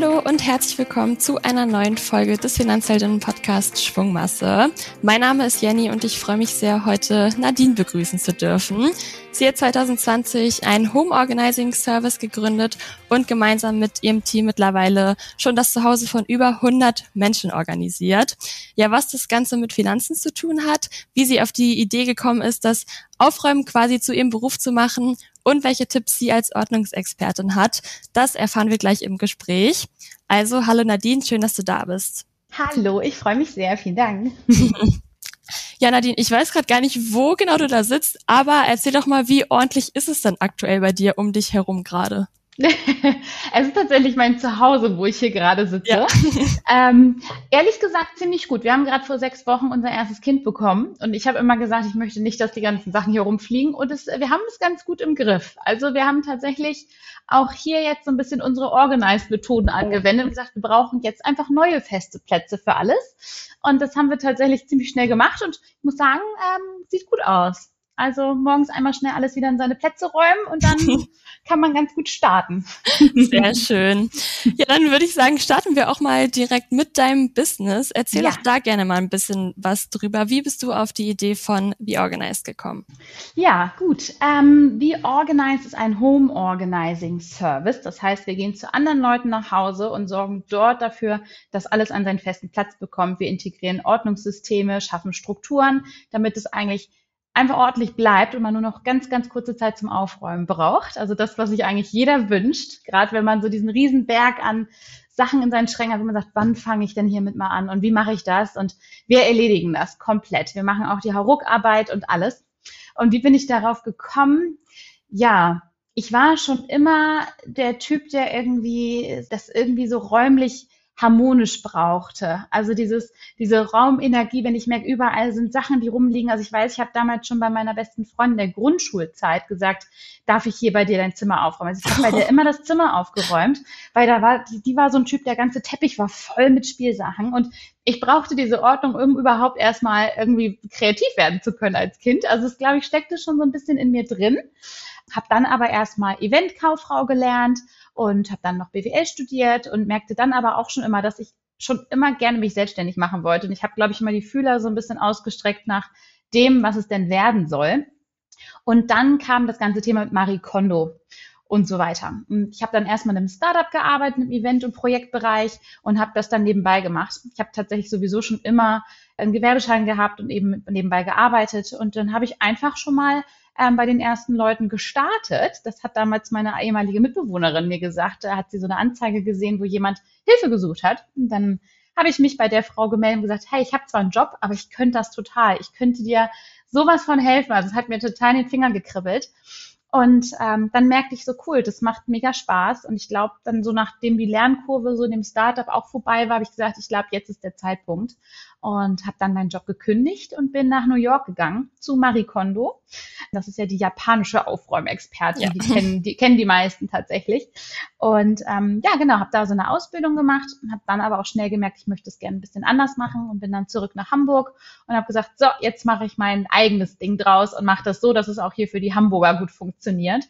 Hallo und herzlich willkommen zu einer neuen Folge des Finanzheldinnen Podcast Schwungmasse. Mein Name ist Jenny und ich freue mich sehr, heute Nadine begrüßen zu dürfen. Sie hat 2020 einen Home Organizing Service gegründet und gemeinsam mit ihrem Team mittlerweile schon das Zuhause von über 100 Menschen organisiert. Ja, was das Ganze mit Finanzen zu tun hat, wie sie auf die Idee gekommen ist, das Aufräumen quasi zu ihrem Beruf zu machen und welche Tipps sie als Ordnungsexpertin hat. Das erfahren wir gleich im Gespräch. Also, hallo Nadine, schön, dass du da bist. Hallo, ich freue mich sehr, vielen Dank. ja, Nadine, ich weiß gerade gar nicht, wo genau du da sitzt, aber erzähl doch mal, wie ordentlich ist es denn aktuell bei dir um dich herum gerade? es ist tatsächlich mein Zuhause, wo ich hier gerade sitze. Ja. Ähm, ehrlich gesagt ziemlich gut. Wir haben gerade vor sechs Wochen unser erstes Kind bekommen und ich habe immer gesagt, ich möchte nicht, dass die ganzen Sachen hier rumfliegen und es, wir haben es ganz gut im Griff. Also wir haben tatsächlich auch hier jetzt so ein bisschen unsere Organized-Methoden angewendet und gesagt, wir brauchen jetzt einfach neue feste Plätze für alles. Und das haben wir tatsächlich ziemlich schnell gemacht und ich muss sagen, ähm, sieht gut aus. Also morgens einmal schnell alles wieder in seine Plätze räumen und dann kann man ganz gut starten. Sehr schön. Ja, dann würde ich sagen, starten wir auch mal direkt mit deinem Business. Erzähl ja. doch da gerne mal ein bisschen was drüber. Wie bist du auf die Idee von Be Organized gekommen? Ja, gut. Ähm, Be Organized ist ein Home Organizing Service. Das heißt, wir gehen zu anderen Leuten nach Hause und sorgen dort dafür, dass alles an seinen festen Platz bekommt. Wir integrieren Ordnungssysteme, schaffen Strukturen, damit es eigentlich einfach ordentlich bleibt und man nur noch ganz, ganz kurze Zeit zum Aufräumen braucht. Also das, was sich eigentlich jeder wünscht, gerade wenn man so diesen riesen Berg an Sachen in seinen Schränken hat, wo man sagt, wann fange ich denn hiermit mal an und wie mache ich das? Und wir erledigen das komplett. Wir machen auch die Hauruckarbeit und alles. Und wie bin ich darauf gekommen? Ja, ich war schon immer der Typ, der irgendwie das irgendwie so räumlich harmonisch brauchte. Also dieses, diese Raumenergie, wenn ich merke, überall sind Sachen, die rumliegen. Also ich weiß, ich habe damals schon bei meiner besten Freundin der Grundschulzeit gesagt, darf ich hier bei dir dein Zimmer aufräumen? Also ich habe bei dir immer das Zimmer aufgeräumt, weil da war, die, die war so ein Typ, der ganze Teppich war voll mit Spielsachen und ich brauchte diese Ordnung, um überhaupt erstmal irgendwie kreativ werden zu können als Kind. Also es, glaube ich, steckte schon so ein bisschen in mir drin. Habe dann aber erstmal Eventkauffrau gelernt und habe dann noch BWL studiert und merkte dann aber auch schon immer, dass ich schon immer gerne mich selbstständig machen wollte. Und ich habe, glaube ich, immer die Fühler so ein bisschen ausgestreckt nach dem, was es denn werden soll. Und dann kam das ganze Thema mit Marie Kondo und so weiter. Und ich habe dann erstmal in einem Startup gearbeitet, im Event- und Projektbereich und habe das dann nebenbei gemacht. Ich habe tatsächlich sowieso schon immer einen Gewerbeschein gehabt und eben nebenbei gearbeitet. Und dann habe ich einfach schon mal ähm, bei den ersten Leuten gestartet. Das hat damals meine ehemalige Mitbewohnerin mir gesagt. Da hat sie so eine Anzeige gesehen, wo jemand Hilfe gesucht hat. Und dann habe ich mich bei der Frau gemeldet und gesagt, hey, ich habe zwar einen Job, aber ich könnte das total. Ich könnte dir sowas von helfen. Also es hat mir total in den Fingern gekribbelt. Und ähm, dann merkte ich so, cool, das macht mega Spaß. Und ich glaube, dann so nachdem die Lernkurve so in dem Startup auch vorbei war, habe ich gesagt, ich glaube, jetzt ist der Zeitpunkt und habe dann meinen Job gekündigt und bin nach New York gegangen zu Marie Kondo. Das ist ja die japanische Aufräumexpertin, ja. die, kennen, die kennen die meisten tatsächlich. Und ähm, ja, genau, habe da so eine Ausbildung gemacht, habe dann aber auch schnell gemerkt, ich möchte es gerne ein bisschen anders machen und bin dann zurück nach Hamburg und habe gesagt, so, jetzt mache ich mein eigenes Ding draus und mache das so, dass es auch hier für die Hamburger gut funktioniert.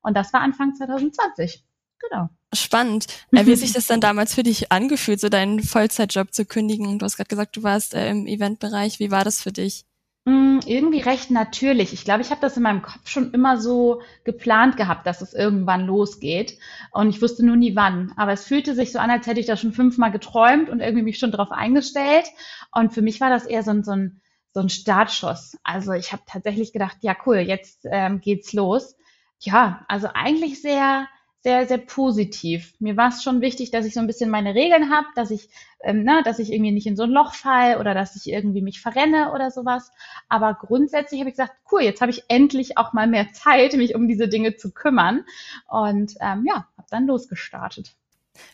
Und das war Anfang 2020. Genau. Spannend. Äh, wie hat sich das dann damals für dich angefühlt, so deinen Vollzeitjob zu kündigen? Du hast gerade gesagt, du warst äh, im Eventbereich. Wie war das für dich? Mm, irgendwie recht natürlich. Ich glaube, ich habe das in meinem Kopf schon immer so geplant gehabt, dass es irgendwann losgeht. Und ich wusste nur nie wann. Aber es fühlte sich so an, als hätte ich das schon fünfmal geträumt und irgendwie mich schon darauf eingestellt. Und für mich war das eher so ein, so ein, so ein Startschuss. Also ich habe tatsächlich gedacht, ja cool, jetzt ähm, geht's los. Ja, also eigentlich sehr sehr, sehr positiv. Mir war es schon wichtig, dass ich so ein bisschen meine Regeln habe, dass ich, ähm, ne, dass ich irgendwie nicht in so ein Loch fall oder dass ich irgendwie mich verrenne oder sowas. Aber grundsätzlich habe ich gesagt, cool, jetzt habe ich endlich auch mal mehr Zeit, mich um diese Dinge zu kümmern. Und ähm, ja, habe dann losgestartet.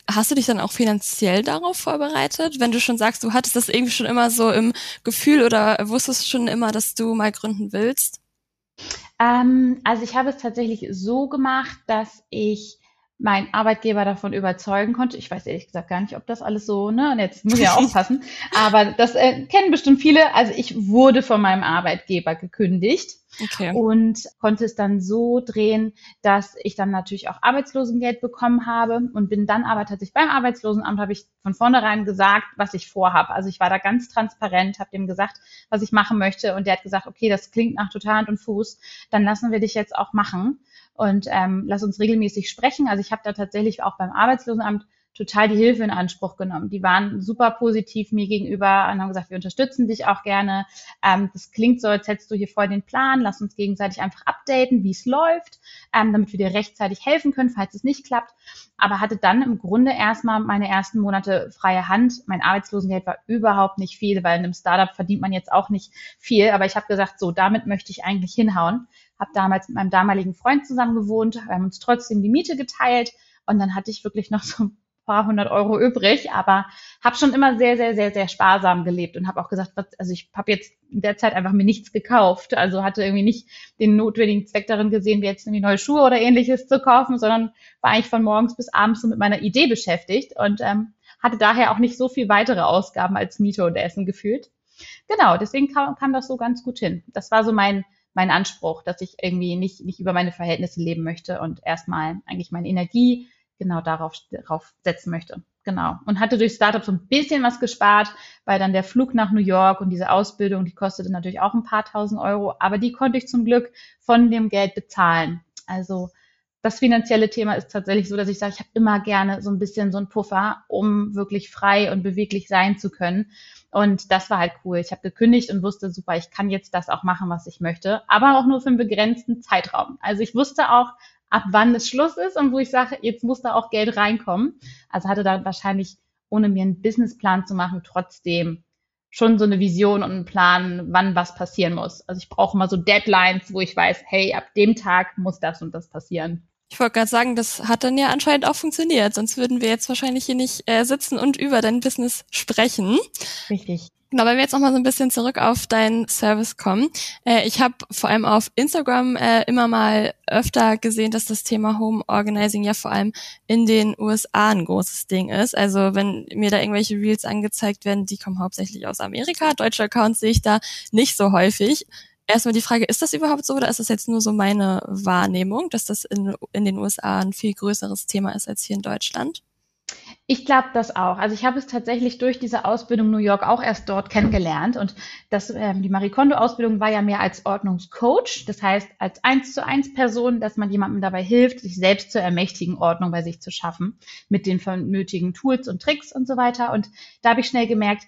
Hast du dich dann auch finanziell darauf vorbereitet, wenn du schon sagst, du hattest das irgendwie schon immer so im Gefühl oder wusstest schon immer, dass du mal gründen willst? Ähm, also ich habe es tatsächlich so gemacht, dass ich mein Arbeitgeber davon überzeugen konnte. Ich weiß ehrlich gesagt gar nicht, ob das alles so, ne, und jetzt muss ich ja aufpassen, aber das äh, kennen bestimmt viele. Also ich wurde von meinem Arbeitgeber gekündigt Okay. Und konnte es dann so drehen, dass ich dann natürlich auch Arbeitslosengeld bekommen habe und bin dann aber tatsächlich beim Arbeitslosenamt habe ich von vornherein gesagt, was ich vorhabe. Also ich war da ganz transparent, habe dem gesagt, was ich machen möchte und der hat gesagt, okay, das klingt nach total Hand und Fuß, dann lassen wir dich jetzt auch machen und ähm, lass uns regelmäßig sprechen. Also ich habe da tatsächlich auch beim Arbeitslosenamt total die Hilfe in Anspruch genommen. Die waren super positiv mir gegenüber und haben gesagt, wir unterstützen dich auch gerne. Ähm, das klingt so, als hättest du hier voll den Plan. Lass uns gegenseitig einfach updaten, wie es läuft, ähm, damit wir dir rechtzeitig helfen können, falls es nicht klappt. Aber hatte dann im Grunde erstmal meine ersten Monate freie Hand. Mein Arbeitslosengeld war überhaupt nicht viel, weil in einem Startup verdient man jetzt auch nicht viel. Aber ich habe gesagt, so, damit möchte ich eigentlich hinhauen. Habe damals mit meinem damaligen Freund zusammen gewohnt, haben uns trotzdem die Miete geteilt und dann hatte ich wirklich noch so paar hundert Euro übrig, aber habe schon immer sehr, sehr, sehr, sehr sparsam gelebt und habe auch gesagt, was, also ich habe jetzt in der Zeit einfach mir nichts gekauft, also hatte irgendwie nicht den notwendigen Zweck darin gesehen, wie jetzt irgendwie neue Schuhe oder ähnliches zu kaufen, sondern war eigentlich von morgens bis abends so mit meiner Idee beschäftigt und ähm, hatte daher auch nicht so viel weitere Ausgaben als Miete und Essen gefühlt. Genau, deswegen kam, kam das so ganz gut hin. Das war so mein mein Anspruch, dass ich irgendwie nicht, nicht über meine Verhältnisse leben möchte und erstmal eigentlich meine Energie genau darauf, darauf setzen möchte. Genau. Und hatte durch Startup so ein bisschen was gespart, weil dann der Flug nach New York und diese Ausbildung, die kostete natürlich auch ein paar tausend Euro, aber die konnte ich zum Glück von dem Geld bezahlen. Also das finanzielle Thema ist tatsächlich so, dass ich sage, ich habe immer gerne so ein bisschen so ein Puffer, um wirklich frei und beweglich sein zu können. Und das war halt cool. Ich habe gekündigt und wusste, super, ich kann jetzt das auch machen, was ich möchte, aber auch nur für einen begrenzten Zeitraum. Also ich wusste auch, ab wann es Schluss ist und wo ich sage, jetzt muss da auch Geld reinkommen. Also hatte da wahrscheinlich, ohne mir einen Businessplan zu machen, trotzdem schon so eine Vision und einen Plan, wann was passieren muss. Also ich brauche immer so Deadlines, wo ich weiß, hey, ab dem Tag muss das und das passieren. Ich wollte gerade sagen, das hat dann ja anscheinend auch funktioniert, sonst würden wir jetzt wahrscheinlich hier nicht äh, sitzen und über dein Business sprechen. Richtig. Genau, wenn wir jetzt noch mal so ein bisschen zurück auf deinen Service kommen. Äh, ich habe vor allem auf Instagram äh, immer mal öfter gesehen, dass das Thema Home Organizing ja vor allem in den USA ein großes Ding ist. Also wenn mir da irgendwelche Reels angezeigt werden, die kommen hauptsächlich aus Amerika. Deutsche Accounts sehe ich da nicht so häufig. Erstmal die Frage, ist das überhaupt so oder ist das jetzt nur so meine Wahrnehmung, dass das in, in den USA ein viel größeres Thema ist als hier in Deutschland? Ich glaube das auch. Also ich habe es tatsächlich durch diese Ausbildung New York auch erst dort kennengelernt. Und das, ähm, die Marie Kondo-Ausbildung war ja mehr als Ordnungscoach. Das heißt, als eins zu eins Person, dass man jemandem dabei hilft, sich selbst zu ermächtigen, Ordnung bei sich zu schaffen, mit den nötigen Tools und Tricks und so weiter. Und da habe ich schnell gemerkt,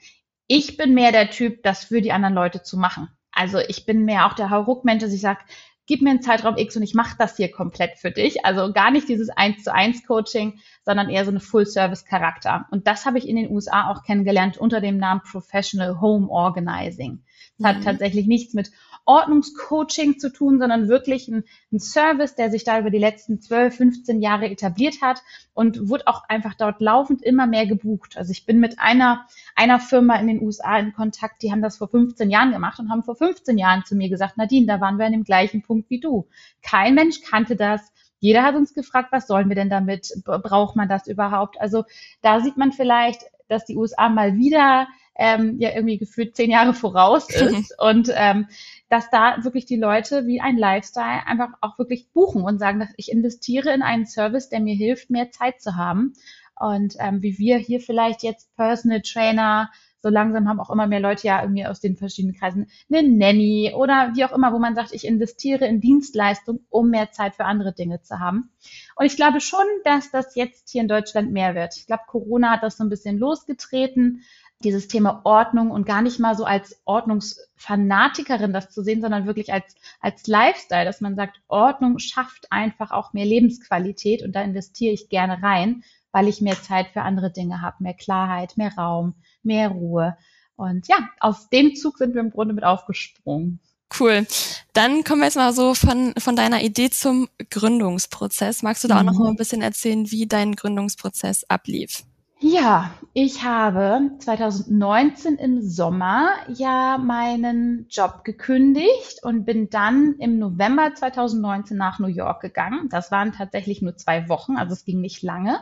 ich bin mehr der Typ, das für die anderen Leute zu machen. Also ich bin mehr auch der Hauruck-Mensch, dass ich sage, gib mir einen Zeitraum X und ich mache das hier komplett für dich. Also gar nicht dieses eins zu eins Coaching, sondern eher so eine Full-Service-Charakter. Und das habe ich in den USA auch kennengelernt unter dem Namen Professional Home Organizing. Das mhm. hat tatsächlich nichts mit Ordnungscoaching zu tun, sondern wirklich ein, ein, Service, der sich da über die letzten 12, 15 Jahre etabliert hat und wurde auch einfach dort laufend immer mehr gebucht. Also ich bin mit einer, einer Firma in den USA in Kontakt, die haben das vor 15 Jahren gemacht und haben vor 15 Jahren zu mir gesagt, Nadine, da waren wir an dem gleichen Punkt wie du. Kein Mensch kannte das. Jeder hat uns gefragt, was sollen wir denn damit? Braucht man das überhaupt? Also da sieht man vielleicht, dass die USA mal wieder ähm, ja irgendwie gefühlt zehn Jahre voraus ist und ähm, dass da wirklich die Leute wie ein Lifestyle einfach auch wirklich buchen und sagen, dass ich investiere in einen Service, der mir hilft, mehr Zeit zu haben. Und ähm, wie wir hier vielleicht jetzt Personal Trainer, so langsam haben auch immer mehr Leute ja irgendwie aus den verschiedenen Kreisen eine Nanny oder wie auch immer, wo man sagt, ich investiere in Dienstleistung, um mehr Zeit für andere Dinge zu haben. Und ich glaube schon, dass das jetzt hier in Deutschland mehr wird. Ich glaube, Corona hat das so ein bisschen losgetreten dieses Thema Ordnung und gar nicht mal so als Ordnungsfanatikerin das zu sehen, sondern wirklich als, als Lifestyle, dass man sagt, Ordnung schafft einfach auch mehr Lebensqualität und da investiere ich gerne rein, weil ich mehr Zeit für andere Dinge habe, mehr Klarheit, mehr Raum, mehr Ruhe. Und ja, aus dem Zug sind wir im Grunde mit aufgesprungen. Cool. Dann kommen wir jetzt mal so von, von deiner Idee zum Gründungsprozess. Magst du da mhm. auch noch mal ein bisschen erzählen, wie dein Gründungsprozess ablief? Ja, ich habe 2019 im Sommer ja meinen Job gekündigt und bin dann im November 2019 nach New York gegangen. Das waren tatsächlich nur zwei Wochen, also es ging nicht lange,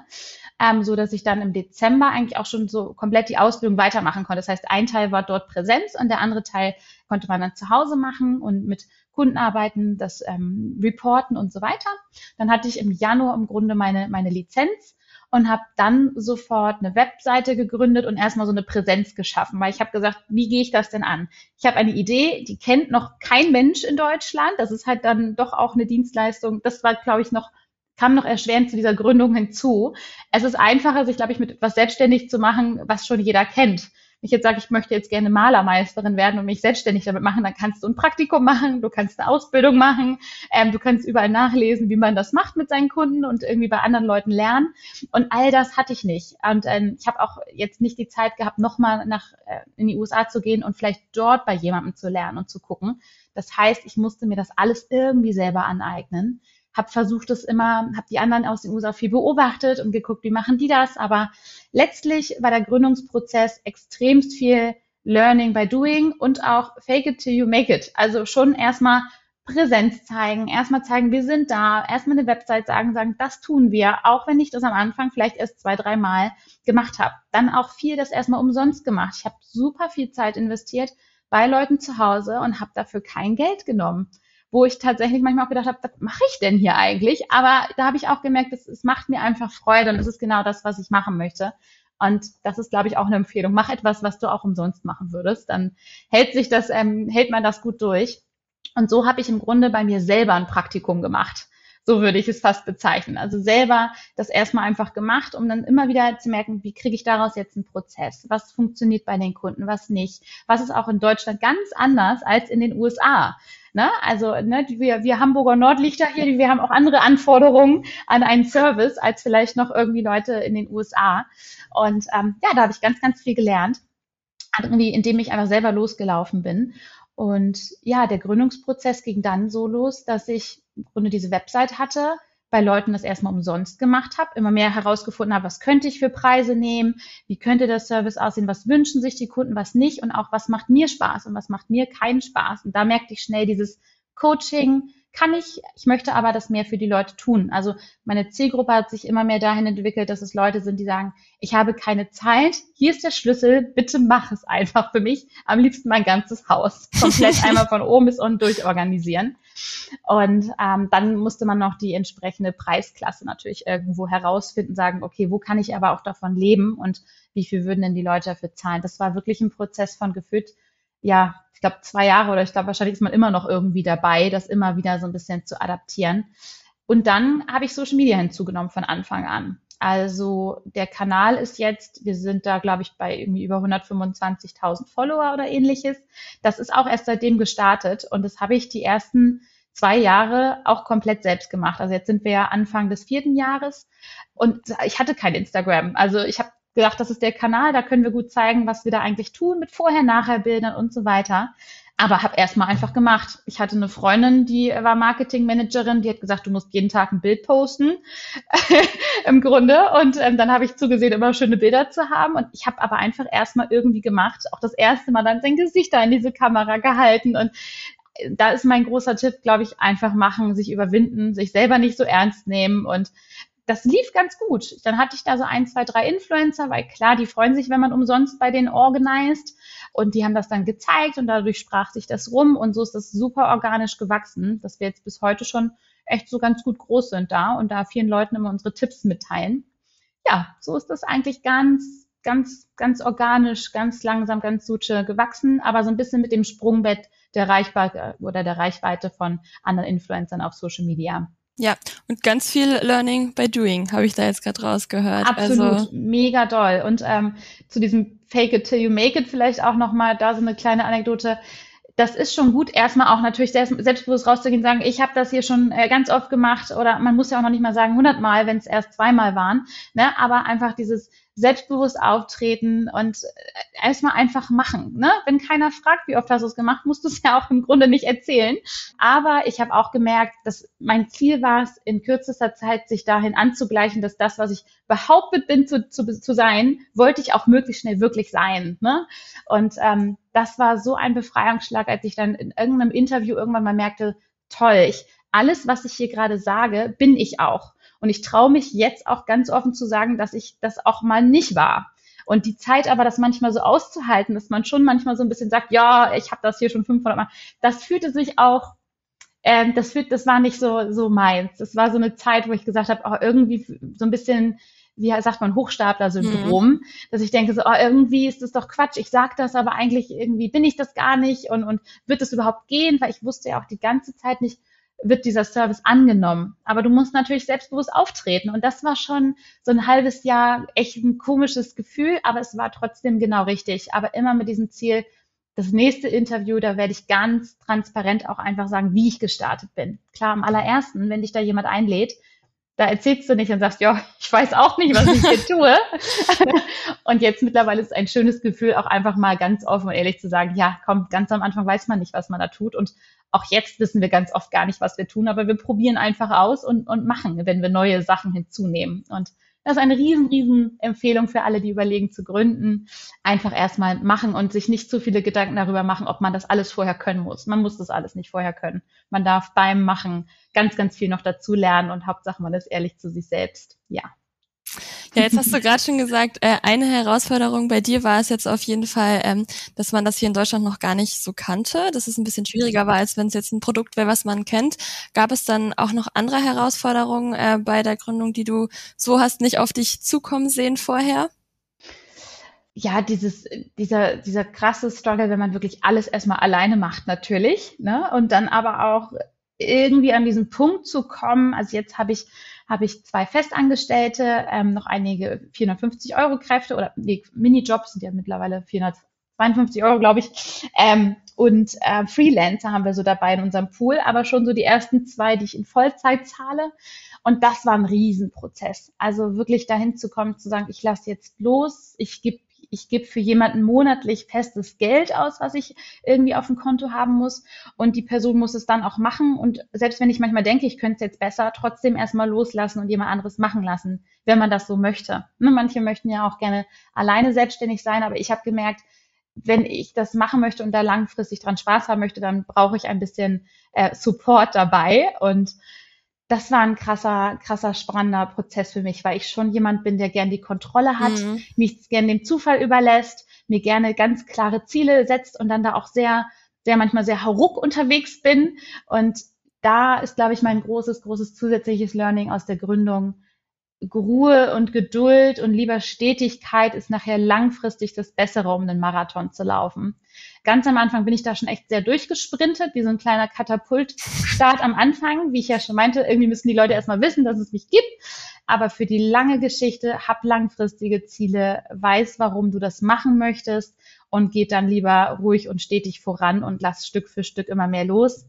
ähm, so dass ich dann im Dezember eigentlich auch schon so komplett die Ausbildung weitermachen konnte. Das heißt, ein Teil war dort Präsenz und der andere Teil konnte man dann zu Hause machen und mit Kunden arbeiten, das ähm, Reporten und so weiter. Dann hatte ich im Januar im Grunde meine, meine Lizenz und habe dann sofort eine Webseite gegründet und erstmal so eine Präsenz geschaffen, weil ich habe gesagt, wie gehe ich das denn an? Ich habe eine Idee, die kennt noch kein Mensch in Deutschland. Das ist halt dann doch auch eine Dienstleistung. Das war, glaube ich, noch kam noch erschwerend zu dieser Gründung hinzu. Es ist einfacher, sich, glaube ich, mit etwas selbstständig zu machen, was schon jeder kennt ich jetzt sage, ich möchte jetzt gerne Malermeisterin werden und mich selbstständig damit machen, dann kannst du ein Praktikum machen, du kannst eine Ausbildung machen, ähm, du kannst überall nachlesen, wie man das macht mit seinen Kunden und irgendwie bei anderen Leuten lernen. Und all das hatte ich nicht. Und ähm, ich habe auch jetzt nicht die Zeit gehabt, nochmal nach äh, in die USA zu gehen und vielleicht dort bei jemandem zu lernen und zu gucken. Das heißt, ich musste mir das alles irgendwie selber aneignen habe versucht es immer, habe die anderen aus den USA viel beobachtet und geguckt, wie machen die das. Aber letztlich war der Gründungsprozess extremst viel Learning by Doing und auch Fake it till you make it. Also schon erstmal Präsenz zeigen, erstmal zeigen, wir sind da, erstmal eine Website sagen, sagen, das tun wir, auch wenn ich das am Anfang vielleicht erst zwei, drei Mal gemacht habe. Dann auch viel das erstmal umsonst gemacht. Ich habe super viel Zeit investiert bei Leuten zu Hause und habe dafür kein Geld genommen wo ich tatsächlich manchmal auch gedacht habe, was mache ich denn hier eigentlich? Aber da habe ich auch gemerkt, es, es macht mir einfach Freude und es ist genau das, was ich machen möchte. Und das ist, glaube ich, auch eine Empfehlung. Mach etwas, was du auch umsonst machen würdest. Dann hält sich das, ähm, hält man das gut durch. Und so habe ich im Grunde bei mir selber ein Praktikum gemacht. So würde ich es fast bezeichnen. Also selber das erstmal einfach gemacht, um dann immer wieder zu merken, wie kriege ich daraus jetzt einen Prozess? Was funktioniert bei den Kunden, was nicht? Was ist auch in Deutschland ganz anders als in den USA? Ne? Also ne, wir, wir Hamburger Nordlichter hier, wir haben auch andere Anforderungen an einen Service als vielleicht noch irgendwie Leute in den USA. Und ähm, ja, da habe ich ganz, ganz viel gelernt, irgendwie, indem ich einfach selber losgelaufen bin. Und ja, der Gründungsprozess ging dann so los, dass ich im Grunde diese Website hatte, bei Leuten das erstmal umsonst gemacht habe, immer mehr herausgefunden habe, was könnte ich für Preise nehmen, wie könnte der Service aussehen, was wünschen sich die Kunden, was nicht und auch was macht mir Spaß und was macht mir keinen Spaß. Und da merkte ich schnell dieses Coaching, kann ich, ich möchte aber das mehr für die Leute tun. Also meine Zielgruppe hat sich immer mehr dahin entwickelt, dass es Leute sind, die sagen, ich habe keine Zeit, hier ist der Schlüssel, bitte mach es einfach für mich. Am liebsten mein ganzes Haus komplett einmal von oben bis unten durchorganisieren. Und ähm, dann musste man noch die entsprechende Preisklasse natürlich irgendwo herausfinden, sagen, okay, wo kann ich aber auch davon leben und wie viel würden denn die Leute dafür zahlen? Das war wirklich ein Prozess von gefühlt ja, ich glaube, zwei Jahre oder ich glaube, wahrscheinlich ist man immer noch irgendwie dabei, das immer wieder so ein bisschen zu adaptieren. Und dann habe ich Social Media hinzugenommen von Anfang an. Also der Kanal ist jetzt, wir sind da, glaube ich, bei irgendwie über 125.000 Follower oder ähnliches. Das ist auch erst seitdem gestartet und das habe ich die ersten zwei Jahre auch komplett selbst gemacht. Also jetzt sind wir ja Anfang des vierten Jahres und ich hatte kein Instagram. Also ich habe gedacht, das ist der Kanal, da können wir gut zeigen, was wir da eigentlich tun mit Vorher-Nachher-Bildern und so weiter. Aber habe erstmal einfach gemacht. Ich hatte eine Freundin, die war Marketingmanagerin, die hat gesagt, du musst jeden Tag ein Bild posten, im Grunde. Und ähm, dann habe ich zugesehen, immer schöne Bilder zu haben. Und ich habe aber einfach erstmal irgendwie gemacht, auch das erste Mal dann sein Gesicht da in diese Kamera gehalten. Und äh, da ist mein großer Tipp, glaube ich, einfach machen, sich überwinden, sich selber nicht so ernst nehmen und das lief ganz gut. Dann hatte ich da so ein, zwei, drei Influencer, weil klar, die freuen sich, wenn man umsonst bei denen organisiert. Und die haben das dann gezeigt und dadurch sprach sich das rum und so ist das super organisch gewachsen, dass wir jetzt bis heute schon echt so ganz gut groß sind da und da vielen Leuten immer unsere Tipps mitteilen. Ja, so ist das eigentlich ganz, ganz, ganz organisch, ganz langsam, ganz suche gewachsen, aber so ein bisschen mit dem Sprungbett der Reichweite oder der Reichweite von anderen Influencern auf Social Media. Ja, und ganz viel Learning by Doing habe ich da jetzt gerade rausgehört. Absolut, also, mega doll. Und ähm, zu diesem Fake it till you make it vielleicht auch nochmal da so eine kleine Anekdote. Das ist schon gut, erstmal auch natürlich selbst, selbstbewusst rauszugehen und sagen, ich habe das hier schon äh, ganz oft gemacht oder man muss ja auch noch nicht mal sagen hundertmal, wenn es erst zweimal waren. Ne? Aber einfach dieses selbstbewusst auftreten und äh, erstmal einfach machen. Ne? Wenn keiner fragt, wie oft hast du es gemacht, musst du es ja auch im Grunde nicht erzählen. Aber ich habe auch gemerkt, dass mein Ziel war es, in kürzester Zeit sich dahin anzugleichen, dass das, was ich behauptet bin zu, zu, zu sein, wollte ich auch möglichst schnell wirklich sein. Ne? Und ähm, das war so ein Befreiungsschlag, als ich dann in irgendeinem Interview irgendwann mal merkte, toll, ich, alles, was ich hier gerade sage, bin ich auch. Und ich traue mich jetzt auch ganz offen zu sagen, dass ich das auch mal nicht war. Und die Zeit aber, das manchmal so auszuhalten, dass man schon manchmal so ein bisschen sagt, ja, ich habe das hier schon 500 Mal, das fühlte sich auch, ähm, das, fühlt, das war nicht so, so meins. Das war so eine Zeit, wo ich gesagt habe, oh, irgendwie so ein bisschen, wie sagt man, Hochstapler-Syndrom, mhm. dass ich denke, so, oh, irgendwie ist das doch Quatsch, ich sage das, aber eigentlich irgendwie bin ich das gar nicht und, und wird es überhaupt gehen, weil ich wusste ja auch die ganze Zeit nicht, wird dieser Service angenommen. Aber du musst natürlich selbstbewusst auftreten. Und das war schon so ein halbes Jahr echt ein komisches Gefühl, aber es war trotzdem genau richtig. Aber immer mit diesem Ziel, das nächste Interview, da werde ich ganz transparent auch einfach sagen, wie ich gestartet bin. Klar, am allerersten, wenn dich da jemand einlädt, da erzählst du nicht und sagst, ja, ich weiß auch nicht, was ich hier tue. und jetzt mittlerweile ist es ein schönes Gefühl, auch einfach mal ganz offen und ehrlich zu sagen, ja, komm, ganz am Anfang weiß man nicht, was man da tut. Und auch jetzt wissen wir ganz oft gar nicht, was wir tun, aber wir probieren einfach aus und, und machen, wenn wir neue Sachen hinzunehmen. Und das ist eine riesen, riesen Empfehlung für alle, die überlegen zu gründen. Einfach erstmal machen und sich nicht zu viele Gedanken darüber machen, ob man das alles vorher können muss. Man muss das alles nicht vorher können. Man darf beim Machen ganz, ganz viel noch dazu lernen und Hauptsache man ist ehrlich zu sich selbst. Ja. Ja, jetzt hast du gerade schon gesagt, äh, eine Herausforderung bei dir war es jetzt auf jeden Fall, ähm, dass man das hier in Deutschland noch gar nicht so kannte, dass es ein bisschen schwieriger war, als wenn es jetzt ein Produkt wäre, was man kennt. Gab es dann auch noch andere Herausforderungen äh, bei der Gründung, die du so hast nicht auf dich zukommen sehen vorher? ja, dieses, dieser, dieser krasse Struggle, wenn man wirklich alles erstmal alleine macht, natürlich, ne? Und dann aber auch irgendwie an diesen Punkt zu kommen. Also jetzt habe ich habe ich zwei Festangestellte, ähm, noch einige 450 Euro Kräfte oder nee, Minijobs sind ja mittlerweile 452 Euro, glaube ich. Ähm, und äh, Freelancer haben wir so dabei in unserem Pool, aber schon so die ersten zwei, die ich in Vollzeit zahle. Und das war ein Riesenprozess. Also wirklich dahin zu kommen, zu sagen, ich lasse jetzt los, ich gebe ich gebe für jemanden monatlich festes Geld aus, was ich irgendwie auf dem Konto haben muss. Und die Person muss es dann auch machen. Und selbst wenn ich manchmal denke, ich könnte es jetzt besser, trotzdem erstmal loslassen und jemand anderes machen lassen, wenn man das so möchte. Ne, manche möchten ja auch gerne alleine selbstständig sein, aber ich habe gemerkt, wenn ich das machen möchte und da langfristig dran Spaß haben möchte, dann brauche ich ein bisschen äh, Support dabei. Und das war ein krasser, krasser, spannender Prozess für mich, weil ich schon jemand bin, der gern die Kontrolle hat, mhm. mich gern dem Zufall überlässt, mir gerne ganz klare Ziele setzt und dann da auch sehr, sehr manchmal sehr hauruck unterwegs bin. Und da ist, glaube ich, mein großes, großes zusätzliches Learning aus der Gründung, Ruhe und Geduld und lieber Stetigkeit ist nachher langfristig das Bessere, um den Marathon zu laufen. Ganz am Anfang bin ich da schon echt sehr durchgesprintet, wie so ein kleiner Katapultstart am Anfang. Wie ich ja schon meinte, irgendwie müssen die Leute erstmal wissen, dass es mich gibt. Aber für die lange Geschichte, hab langfristige Ziele, weiß, warum du das machen möchtest und geht dann lieber ruhig und stetig voran und lass Stück für Stück immer mehr los.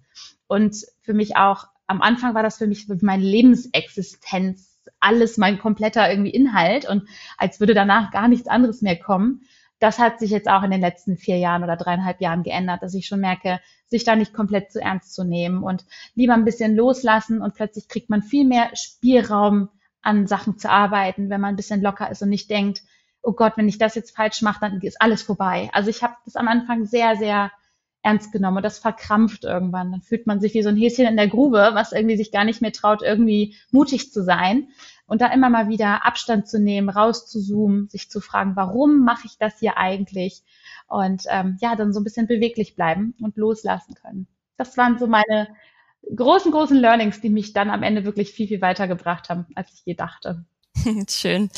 Und für mich auch, am Anfang war das für mich meine Lebensexistenz alles mein kompletter irgendwie Inhalt und als würde danach gar nichts anderes mehr kommen. Das hat sich jetzt auch in den letzten vier Jahren oder dreieinhalb Jahren geändert, dass ich schon merke, sich da nicht komplett zu ernst zu nehmen und lieber ein bisschen loslassen und plötzlich kriegt man viel mehr Spielraum an Sachen zu arbeiten, wenn man ein bisschen locker ist und nicht denkt, oh Gott, wenn ich das jetzt falsch mache, dann ist alles vorbei. Also ich habe das am Anfang sehr, sehr ernst genommen und das verkrampft irgendwann. Dann fühlt man sich wie so ein Häschen in der Grube, was irgendwie sich gar nicht mehr traut, irgendwie mutig zu sein. Und da immer mal wieder Abstand zu nehmen, rauszuzoomen, sich zu fragen, warum mache ich das hier eigentlich? Und ähm, ja, dann so ein bisschen beweglich bleiben und loslassen können. Das waren so meine großen, großen Learnings, die mich dann am Ende wirklich viel, viel weitergebracht haben, als ich je dachte. Schön.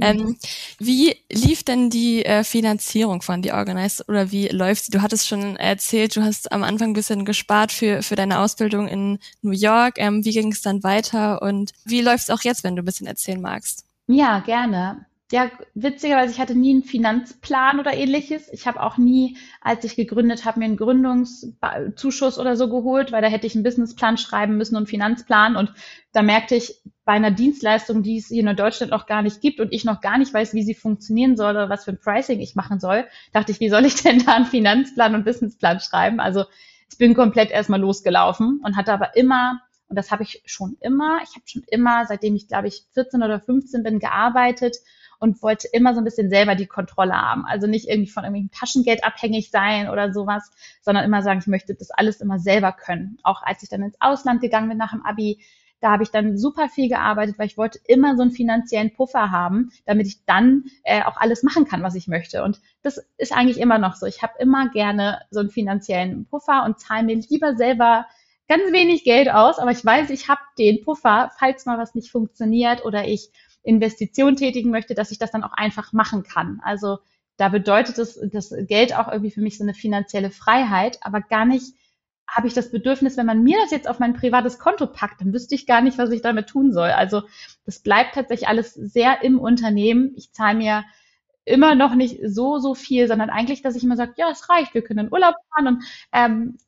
ähm, wie lief denn die äh, Finanzierung von The Organized oder wie läuft sie? Du hattest schon erzählt, du hast am Anfang ein bisschen gespart für, für deine Ausbildung in New York. Ähm, wie ging es dann weiter und wie läuft es auch jetzt, wenn du ein bisschen erzählen magst? Ja, gerne. Ja, witzigerweise, ich hatte nie einen Finanzplan oder ähnliches. Ich habe auch nie, als ich gegründet habe, mir einen Gründungszuschuss oder so geholt, weil da hätte ich einen Businessplan schreiben müssen und einen Finanzplan. Und da merkte ich, bei einer Dienstleistung, die es hier in Deutschland noch gar nicht gibt und ich noch gar nicht weiß, wie sie funktionieren soll oder was für ein Pricing ich machen soll, dachte ich, wie soll ich denn da einen Finanzplan und Businessplan schreiben? Also ich bin komplett erstmal losgelaufen und hatte aber immer, und das habe ich schon immer, ich habe schon immer, seitdem ich glaube ich 14 oder 15 bin, gearbeitet und wollte immer so ein bisschen selber die Kontrolle haben. Also nicht irgendwie von irgendwelchem Taschengeld abhängig sein oder sowas, sondern immer sagen, ich möchte das alles immer selber können. Auch als ich dann ins Ausland gegangen bin nach dem Abi, da habe ich dann super viel gearbeitet, weil ich wollte immer so einen finanziellen Puffer haben, damit ich dann äh, auch alles machen kann, was ich möchte. Und das ist eigentlich immer noch so. Ich habe immer gerne so einen finanziellen Puffer und zahle mir lieber selber ganz wenig Geld aus, aber ich weiß, ich habe den Puffer, falls mal was nicht funktioniert oder ich Investition tätigen möchte, dass ich das dann auch einfach machen kann. Also da bedeutet es das Geld auch irgendwie für mich so eine finanzielle Freiheit, aber gar nicht habe ich das Bedürfnis, wenn man mir das jetzt auf mein privates Konto packt, dann wüsste ich gar nicht, was ich damit tun soll. Also das bleibt tatsächlich alles sehr im Unternehmen. Ich zahle mir immer noch nicht so, so viel, sondern eigentlich, dass ich immer sage, ja, es reicht, wir können in Urlaub fahren und ähm,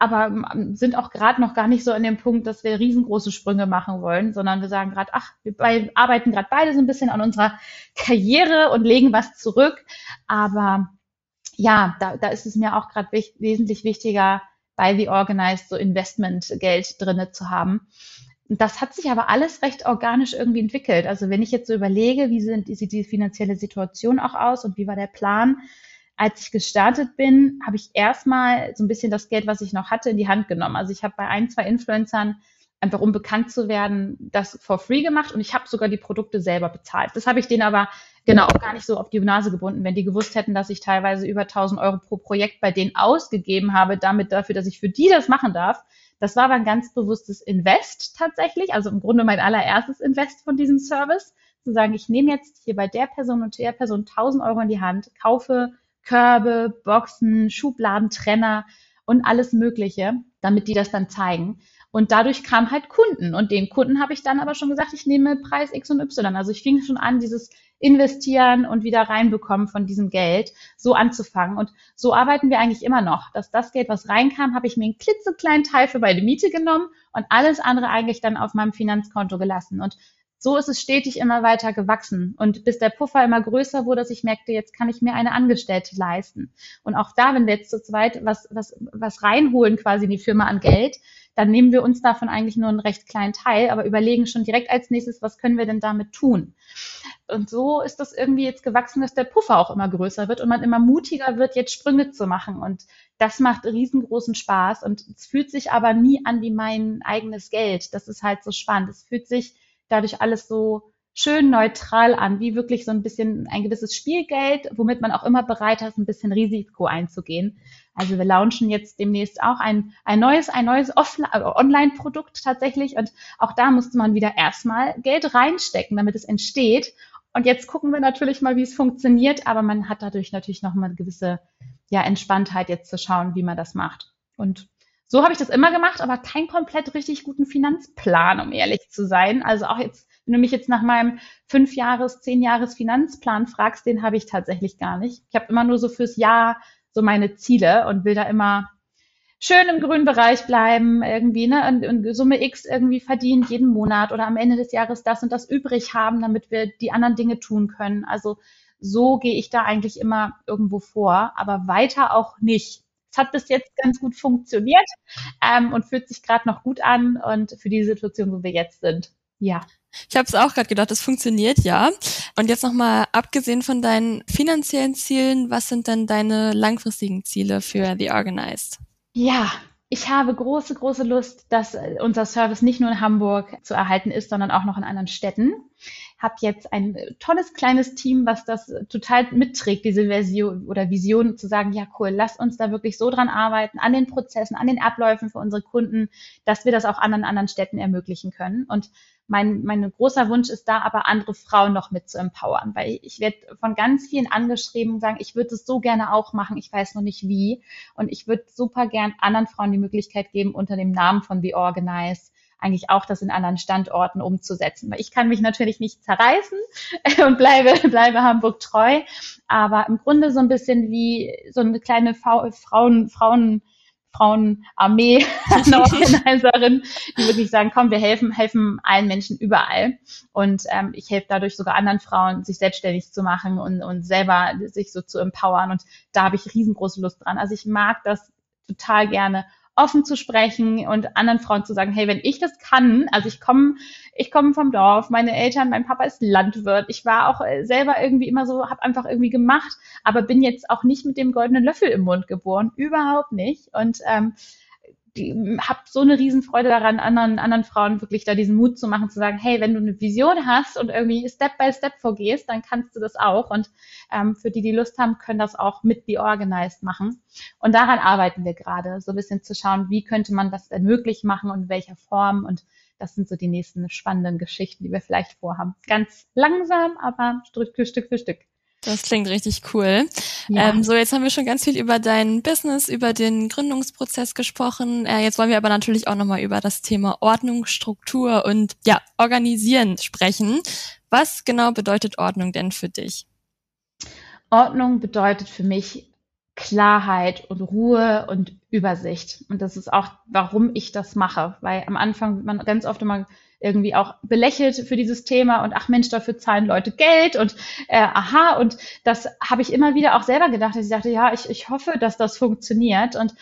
aber ähm, sind auch gerade noch gar nicht so an dem Punkt, dass wir riesengroße Sprünge machen wollen, sondern wir sagen gerade, ach, wir bei, arbeiten gerade beide so ein bisschen an unserer Karriere und legen was zurück. Aber ja, da, da ist es mir auch gerade wesentlich wichtiger, bei The Organized so Investmentgeld drinne zu haben. Das hat sich aber alles recht organisch irgendwie entwickelt. Also wenn ich jetzt so überlege, wie sind, sieht die finanzielle Situation auch aus und wie war der Plan, als ich gestartet bin, habe ich erstmal so ein bisschen das Geld, was ich noch hatte, in die Hand genommen. Also ich habe bei ein, zwei Influencern einfach um bekannt zu werden, das for free gemacht und ich habe sogar die Produkte selber bezahlt. Das habe ich denen aber genau auch gar nicht so auf die Nase gebunden. Wenn die gewusst hätten, dass ich teilweise über 1000 Euro pro Projekt bei denen ausgegeben habe, damit dafür, dass ich für die das machen darf, das war aber ein ganz bewusstes Invest tatsächlich, also im Grunde mein allererstes Invest von diesem Service, zu sagen, ich nehme jetzt hier bei der Person und der Person 1000 Euro in die Hand, kaufe Körbe, Boxen, Schubladen, Trenner und alles Mögliche, damit die das dann zeigen. Und dadurch kamen halt Kunden. Und den Kunden habe ich dann aber schon gesagt, ich nehme Preis X und Y. Also ich fing schon an, dieses Investieren und wieder reinbekommen von diesem Geld so anzufangen. Und so arbeiten wir eigentlich immer noch, dass das Geld, was reinkam, habe ich mir einen klitzekleinen Teil für meine Miete genommen und alles andere eigentlich dann auf meinem Finanzkonto gelassen. Und so ist es stetig immer weiter gewachsen. Und bis der Puffer immer größer wurde, dass ich merkte, jetzt kann ich mir eine Angestellte leisten. Und auch da, wenn wir jetzt zu zweit was, was, was reinholen quasi in die Firma an Geld, dann nehmen wir uns davon eigentlich nur einen recht kleinen Teil, aber überlegen schon direkt als nächstes, was können wir denn damit tun? Und so ist das irgendwie jetzt gewachsen, dass der Puffer auch immer größer wird und man immer mutiger wird, jetzt Sprünge zu machen. Und das macht riesengroßen Spaß. Und es fühlt sich aber nie an wie mein eigenes Geld. Das ist halt so spannend. Es fühlt sich dadurch alles so schön neutral an, wie wirklich so ein bisschen ein gewisses Spielgeld, womit man auch immer bereit ist, ein bisschen Risiko einzugehen. Also wir launchen jetzt demnächst auch ein, ein neues, ein neues äh, Online-Produkt tatsächlich und auch da musste man wieder erstmal Geld reinstecken, damit es entsteht. Und jetzt gucken wir natürlich mal, wie es funktioniert, aber man hat dadurch natürlich noch mal eine gewisse ja, Entspanntheit jetzt zu schauen, wie man das macht. Und so habe ich das immer gemacht, aber keinen komplett richtig guten Finanzplan, um ehrlich zu sein. Also auch jetzt, wenn du mich jetzt nach meinem fünf Jahres, zehn Jahres Finanzplan fragst, den habe ich tatsächlich gar nicht. Ich habe immer nur so fürs Jahr so meine Ziele und will da immer schön im grünen Bereich bleiben, irgendwie, ne, und, und Summe X irgendwie verdient jeden Monat oder am Ende des Jahres das und das übrig haben, damit wir die anderen Dinge tun können. Also so gehe ich da eigentlich immer irgendwo vor, aber weiter auch nicht. Es hat bis jetzt ganz gut funktioniert ähm, und fühlt sich gerade noch gut an und für die Situation, wo wir jetzt sind. Ja. Ich habe es auch gerade gedacht, es funktioniert ja. Und jetzt nochmal, abgesehen von deinen finanziellen Zielen, was sind denn deine langfristigen Ziele für The Organized? Ja, ich habe große, große Lust, dass unser Service nicht nur in Hamburg zu erhalten ist, sondern auch noch in anderen Städten habe jetzt ein tolles kleines Team, was das total mitträgt, diese Version oder Vision zu sagen, ja cool, lass uns da wirklich so dran arbeiten, an den Prozessen, an den Abläufen für unsere Kunden, dass wir das auch anderen anderen Städten ermöglichen können. Und mein, mein großer Wunsch ist da aber andere Frauen noch mit zu empowern, weil ich werde von ganz vielen angeschrieben und sagen, ich würde es so gerne auch machen, ich weiß noch nicht wie. Und ich würde super gern anderen Frauen die Möglichkeit geben, unter dem Namen von The Organize eigentlich auch das in anderen Standorten umzusetzen. Weil ich kann mich natürlich nicht zerreißen und bleibe, bleibe Hamburg treu, aber im Grunde so ein bisschen wie so eine kleine Frauen, Frauen, Frauenarmee an die wirklich sagen, komm, wir helfen, helfen allen Menschen überall. Und ähm, ich helfe dadurch sogar anderen Frauen, sich selbstständig zu machen und, und selber sich so zu empowern. Und da habe ich riesengroße Lust dran. Also ich mag das total gerne offen zu sprechen und anderen Frauen zu sagen, hey, wenn ich das kann, also ich komme ich komme vom Dorf, meine Eltern, mein Papa ist Landwirt, ich war auch äh, selber irgendwie immer so, habe einfach irgendwie gemacht, aber bin jetzt auch nicht mit dem goldenen Löffel im Mund geboren, überhaupt nicht. Und ähm, habe so eine Riesenfreude daran, anderen, anderen Frauen wirklich da diesen Mut zu machen, zu sagen, hey, wenn du eine Vision hast und irgendwie Step by Step vorgehst, dann kannst du das auch. Und ähm, für die, die Lust haben, können das auch mit Be Organized machen. Und daran arbeiten wir gerade, so ein bisschen zu schauen, wie könnte man das denn möglich machen und in welcher Form. Und das sind so die nächsten spannenden Geschichten, die wir vielleicht vorhaben. Ganz langsam, aber Stück für Stück. Das klingt richtig cool. Ja. Ähm, so, jetzt haben wir schon ganz viel über dein Business, über den Gründungsprozess gesprochen. Äh, jetzt wollen wir aber natürlich auch nochmal über das Thema Ordnung, Struktur und ja, Organisieren sprechen. Was genau bedeutet Ordnung denn für dich? Ordnung bedeutet für mich Klarheit und Ruhe und Übersicht. Und das ist auch, warum ich das mache. Weil am Anfang wird man ganz oft immer irgendwie auch belächelt für dieses Thema und ach Mensch, dafür zahlen Leute Geld und äh, aha, und das habe ich immer wieder auch selber gedacht, dass ich dachte, ja, ich, ich hoffe, dass das funktioniert. Und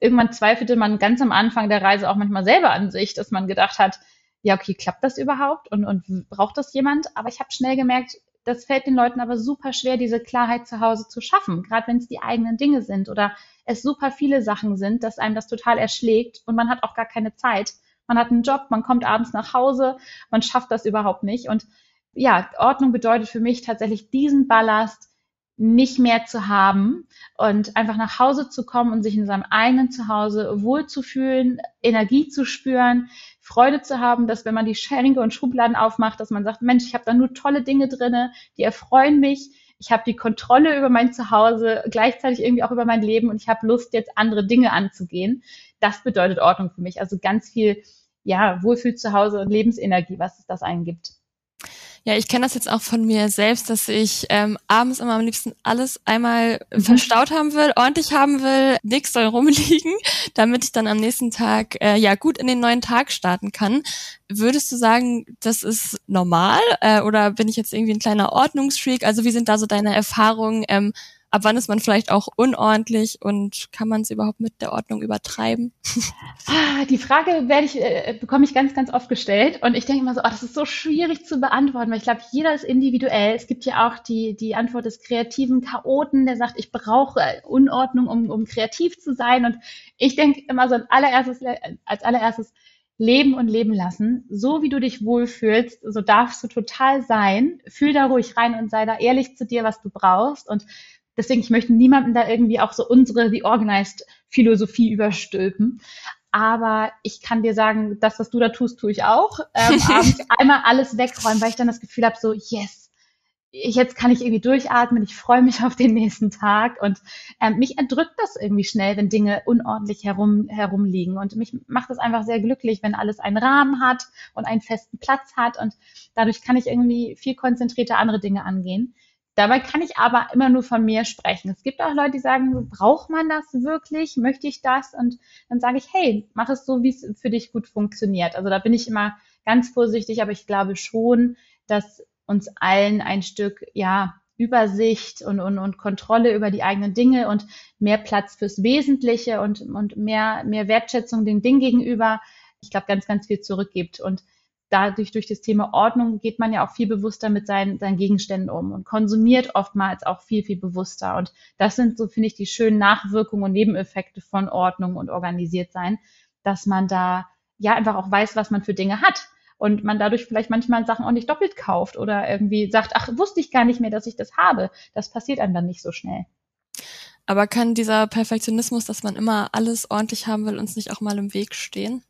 irgendwann zweifelte man ganz am Anfang der Reise auch manchmal selber an sich, dass man gedacht hat, ja, okay, klappt das überhaupt und, und braucht das jemand? Aber ich habe schnell gemerkt, das fällt den Leuten aber super schwer, diese Klarheit zu Hause zu schaffen, gerade wenn es die eigenen Dinge sind oder es super viele Sachen sind, dass einem das total erschlägt und man hat auch gar keine Zeit man hat einen Job, man kommt abends nach Hause, man schafft das überhaupt nicht. Und ja, Ordnung bedeutet für mich tatsächlich diesen Ballast nicht mehr zu haben und einfach nach Hause zu kommen und sich in seinem eigenen Zuhause wohlzufühlen, Energie zu spüren, Freude zu haben, dass wenn man die Schränke und Schubladen aufmacht, dass man sagt, Mensch, ich habe da nur tolle Dinge drinne, die erfreuen mich. Ich habe die Kontrolle über mein Zuhause, gleichzeitig irgendwie auch über mein Leben und ich habe Lust, jetzt andere Dinge anzugehen das bedeutet Ordnung für mich. Also ganz viel, ja, Wohlfühl zu Hause und Lebensenergie, was es das einen gibt. Ja, ich kenne das jetzt auch von mir selbst, dass ich ähm, abends immer am liebsten alles einmal mhm. verstaut haben will, ordentlich haben will, nichts soll rumliegen, damit ich dann am nächsten Tag äh, ja gut in den neuen Tag starten kann. Würdest du sagen, das ist normal äh, oder bin ich jetzt irgendwie ein kleiner Ordnungsfreak? Also wie sind da so deine Erfahrungen? Ähm, ab wann ist man vielleicht auch unordentlich und kann man es überhaupt mit der Ordnung übertreiben? Ah, die Frage werde ich, äh, bekomme ich ganz, ganz oft gestellt und ich denke immer so, oh, das ist so schwierig zu beantworten, weil ich glaube, jeder ist individuell. Es gibt ja auch die, die Antwort des kreativen Chaoten, der sagt, ich brauche Unordnung, um, um kreativ zu sein und ich denke immer so als allererstes, als allererstes, leben und leben lassen. So wie du dich wohlfühlst, so darfst du total sein. Fühl da ruhig rein und sei da ehrlich zu dir, was du brauchst. Und Deswegen, ich möchte niemandem da irgendwie auch so unsere The Organized Philosophie überstülpen. Aber ich kann dir sagen, das, was du da tust, tue ich auch. Ähm, einmal alles wegräumen, weil ich dann das Gefühl habe, so, yes, jetzt kann ich irgendwie durchatmen, ich freue mich auf den nächsten Tag und ähm, mich erdrückt das irgendwie schnell, wenn Dinge unordentlich herum, herumliegen und mich macht das einfach sehr glücklich, wenn alles einen Rahmen hat und einen festen Platz hat und dadurch kann ich irgendwie viel konzentrierter andere Dinge angehen. Dabei kann ich aber immer nur von mir sprechen. Es gibt auch Leute, die sagen, braucht man das wirklich? Möchte ich das? Und dann sage ich, hey, mach es so, wie es für dich gut funktioniert. Also da bin ich immer ganz vorsichtig, aber ich glaube schon, dass uns allen ein Stück, ja, Übersicht und, und, und Kontrolle über die eigenen Dinge und mehr Platz fürs Wesentliche und, und mehr, mehr Wertschätzung den Dingen gegenüber, ich glaube, ganz, ganz viel zurückgibt. Und dadurch durch das Thema Ordnung geht man ja auch viel bewusster mit seinen, seinen Gegenständen um und konsumiert oftmals auch viel, viel bewusster. Und das sind so, finde ich, die schönen Nachwirkungen und Nebeneffekte von Ordnung und organisiert sein, dass man da ja einfach auch weiß, was man für Dinge hat. Und man dadurch vielleicht manchmal Sachen auch nicht doppelt kauft oder irgendwie sagt, ach, wusste ich gar nicht mehr, dass ich das habe. Das passiert einem dann nicht so schnell. Aber kann dieser Perfektionismus, dass man immer alles ordentlich haben will, uns nicht auch mal im Weg stehen?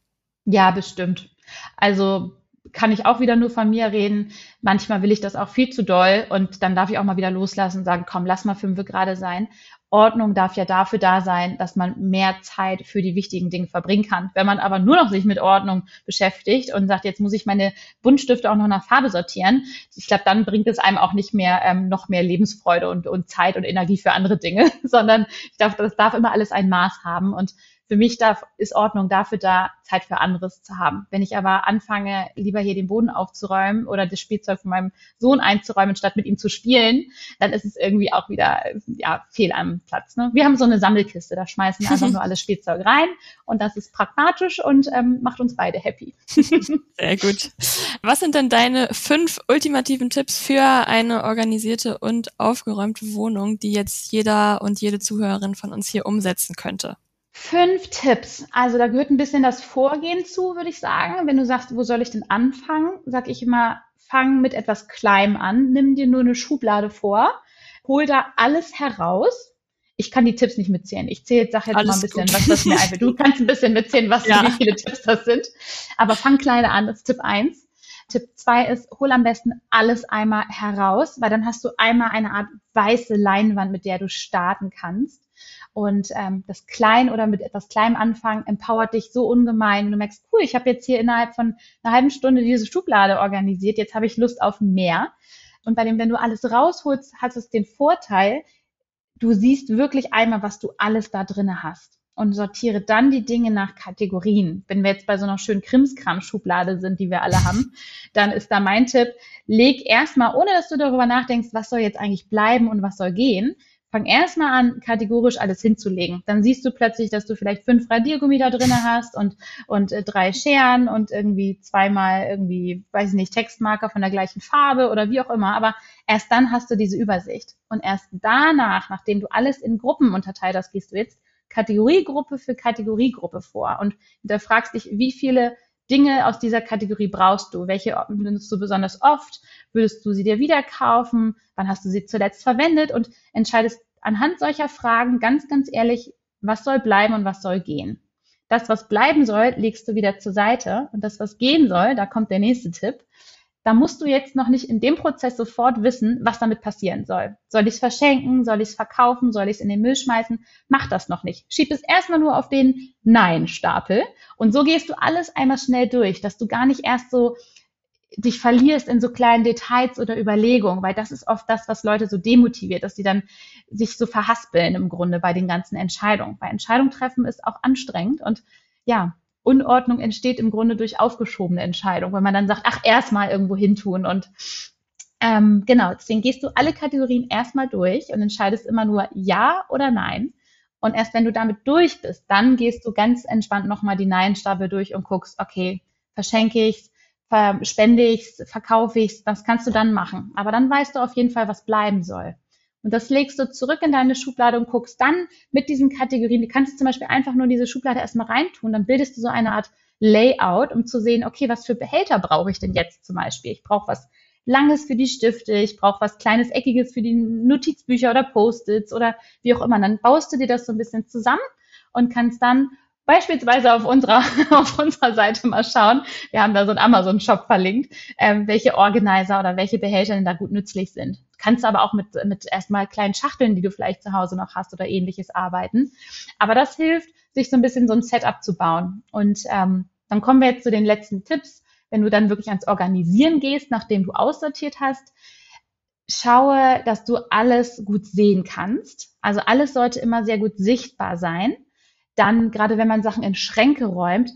Ja, bestimmt. Also kann ich auch wieder nur von mir reden. Manchmal will ich das auch viel zu doll und dann darf ich auch mal wieder loslassen und sagen, komm, lass mal fünf gerade sein. Ordnung darf ja dafür da sein, dass man mehr Zeit für die wichtigen Dinge verbringen kann. Wenn man aber nur noch sich mit Ordnung beschäftigt und sagt, jetzt muss ich meine Buntstifte auch noch nach Farbe sortieren, ich glaube, dann bringt es einem auch nicht mehr ähm, noch mehr Lebensfreude und, und Zeit und Energie für andere Dinge, sondern ich glaube, das darf immer alles ein Maß haben und für mich darf, ist Ordnung dafür da, Zeit für anderes zu haben. Wenn ich aber anfange, lieber hier den Boden aufzuräumen oder das Spielzeug von meinem Sohn einzuräumen, statt mit ihm zu spielen, dann ist es irgendwie auch wieder ja, fehl am Platz. Ne? Wir haben so eine Sammelkiste, da schmeißen wir einfach nur alles Spielzeug rein und das ist pragmatisch und ähm, macht uns beide happy. Sehr gut. Was sind denn deine fünf ultimativen Tipps für eine organisierte und aufgeräumte Wohnung, die jetzt jeder und jede Zuhörerin von uns hier umsetzen könnte? Fünf Tipps. Also da gehört ein bisschen das Vorgehen zu, würde ich sagen. Wenn du sagst, wo soll ich denn anfangen, sage ich immer, fang mit etwas Kleinem an. Nimm dir nur eine Schublade vor, hol da alles heraus. Ich kann die Tipps nicht mitzählen. Ich zähle, sag jetzt Alles mal ein bisschen, gut. was das mir einfällt. Du kannst ein bisschen mitzählen, was ja. wie viele Tipps das sind. Aber fang kleiner an. Das ist Tipp eins. Tipp zwei ist, hol am besten alles einmal heraus, weil dann hast du einmal eine Art weiße Leinwand, mit der du starten kannst. Und ähm, das Klein oder mit etwas Kleinem anfangen empowert dich so ungemein. Und du merkst, cool, ich habe jetzt hier innerhalb von einer halben Stunde diese Schublade organisiert, jetzt habe ich Lust auf mehr. Und bei dem, wenn du alles rausholst, hat es den Vorteil, du siehst wirklich einmal, was du alles da drinne hast und sortiere dann die Dinge nach Kategorien. Wenn wir jetzt bei so einer schönen Krimskram-Schublade sind, die wir alle haben, dann ist da mein Tipp, leg erstmal, ohne dass du darüber nachdenkst, was soll jetzt eigentlich bleiben und was soll gehen, fang erstmal an, kategorisch alles hinzulegen. Dann siehst du plötzlich, dass du vielleicht fünf Radiergummi da drinne hast und, und äh, drei Scheren und irgendwie zweimal irgendwie, weiß ich nicht, Textmarker von der gleichen Farbe oder wie auch immer. Aber erst dann hast du diese Übersicht. Und erst danach, nachdem du alles in Gruppen unterteilt hast, gehst du jetzt Kategoriegruppe für Kategoriegruppe vor und fragst dich, wie viele Dinge aus dieser Kategorie brauchst du? Welche benutzt du besonders oft? Würdest du sie dir wieder kaufen? Wann hast du sie zuletzt verwendet? Und entscheidest anhand solcher Fragen ganz, ganz ehrlich, was soll bleiben und was soll gehen. Das, was bleiben soll, legst du wieder zur Seite. Und das, was gehen soll, da kommt der nächste Tipp, da musst du jetzt noch nicht in dem Prozess sofort wissen, was damit passieren soll. Soll ich es verschenken? Soll ich es verkaufen? Soll ich es in den Müll schmeißen? Mach das noch nicht. Schieb es erstmal nur auf den Nein-Stapel. Und so gehst du alles einmal schnell durch, dass du gar nicht erst so dich verlierst in so kleinen Details oder Überlegungen, weil das ist oft das, was Leute so demotiviert, dass sie dann sich so verhaspeln im Grunde bei den ganzen Entscheidungen. Weil Entscheidung treffen ist auch anstrengend und ja, Unordnung entsteht im Grunde durch aufgeschobene Entscheidungen, wenn man dann sagt, ach, erstmal irgendwo hintun und ähm, genau, deswegen gehst du alle Kategorien erstmal durch und entscheidest immer nur Ja oder Nein. Und erst wenn du damit durch bist, dann gehst du ganz entspannt nochmal die Nein-Stapel durch und guckst, okay, verschenke ich's, spende ich's, verkaufe ich's, das kannst du dann machen. Aber dann weißt du auf jeden Fall, was bleiben soll. Und das legst du zurück in deine Schublade und guckst dann mit diesen Kategorien, du kannst zum Beispiel einfach nur diese Schublade erstmal reintun, dann bildest du so eine Art Layout, um zu sehen, okay, was für Behälter brauche ich denn jetzt zum Beispiel? Ich brauche was Langes für die Stifte, ich brauche was Kleines, Eckiges für die Notizbücher oder Post-its oder wie auch immer. Dann baust du dir das so ein bisschen zusammen und kannst dann beispielsweise auf unserer, auf unserer Seite mal schauen. Wir haben da so einen Amazon-Shop verlinkt, ähm, welche Organizer oder welche Behälter denn da gut nützlich sind. Kannst aber auch mit, mit erstmal kleinen Schachteln, die du vielleicht zu Hause noch hast oder ähnliches arbeiten. Aber das hilft, sich so ein bisschen so ein Setup zu bauen. Und ähm, dann kommen wir jetzt zu den letzten Tipps. Wenn du dann wirklich ans Organisieren gehst, nachdem du aussortiert hast, schaue, dass du alles gut sehen kannst. Also alles sollte immer sehr gut sichtbar sein dann, gerade wenn man Sachen in Schränke räumt,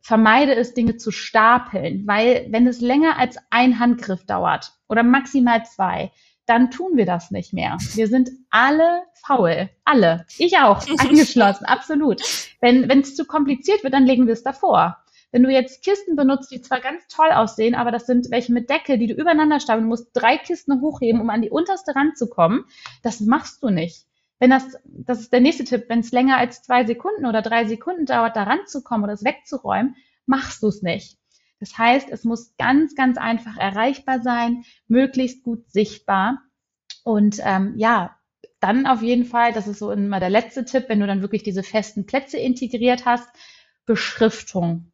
vermeide es, Dinge zu stapeln, weil wenn es länger als ein Handgriff dauert oder maximal zwei, dann tun wir das nicht mehr. Wir sind alle faul. Alle. Ich auch. Angeschlossen. absolut. Wenn es zu kompliziert wird, dann legen wir es davor. Wenn du jetzt Kisten benutzt, die zwar ganz toll aussehen, aber das sind welche mit Deckel, die du übereinander stapeln musst, drei Kisten hochheben, um an die unterste ranzukommen, das machst du nicht. Wenn das, das ist der nächste Tipp, wenn es länger als zwei Sekunden oder drei Sekunden dauert, da ranzukommen oder es wegzuräumen, machst du es nicht. Das heißt, es muss ganz, ganz einfach erreichbar sein, möglichst gut sichtbar. Und ähm, ja, dann auf jeden Fall, das ist so immer der letzte Tipp, wenn du dann wirklich diese festen Plätze integriert hast, Beschriftung.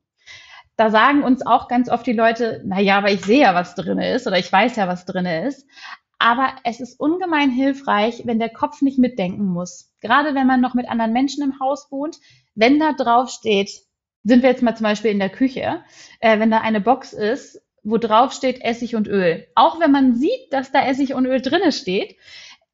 Da sagen uns auch ganz oft die Leute, na ja, aber ich sehe ja, was drin ist oder ich weiß ja, was drin ist. Aber es ist ungemein hilfreich, wenn der Kopf nicht mitdenken muss. Gerade wenn man noch mit anderen Menschen im Haus wohnt, wenn da drauf steht, sind wir jetzt mal zum Beispiel in der Küche, äh, wenn da eine Box ist, wo drauf steht Essig und Öl. Auch wenn man sieht, dass da Essig und Öl drinne steht,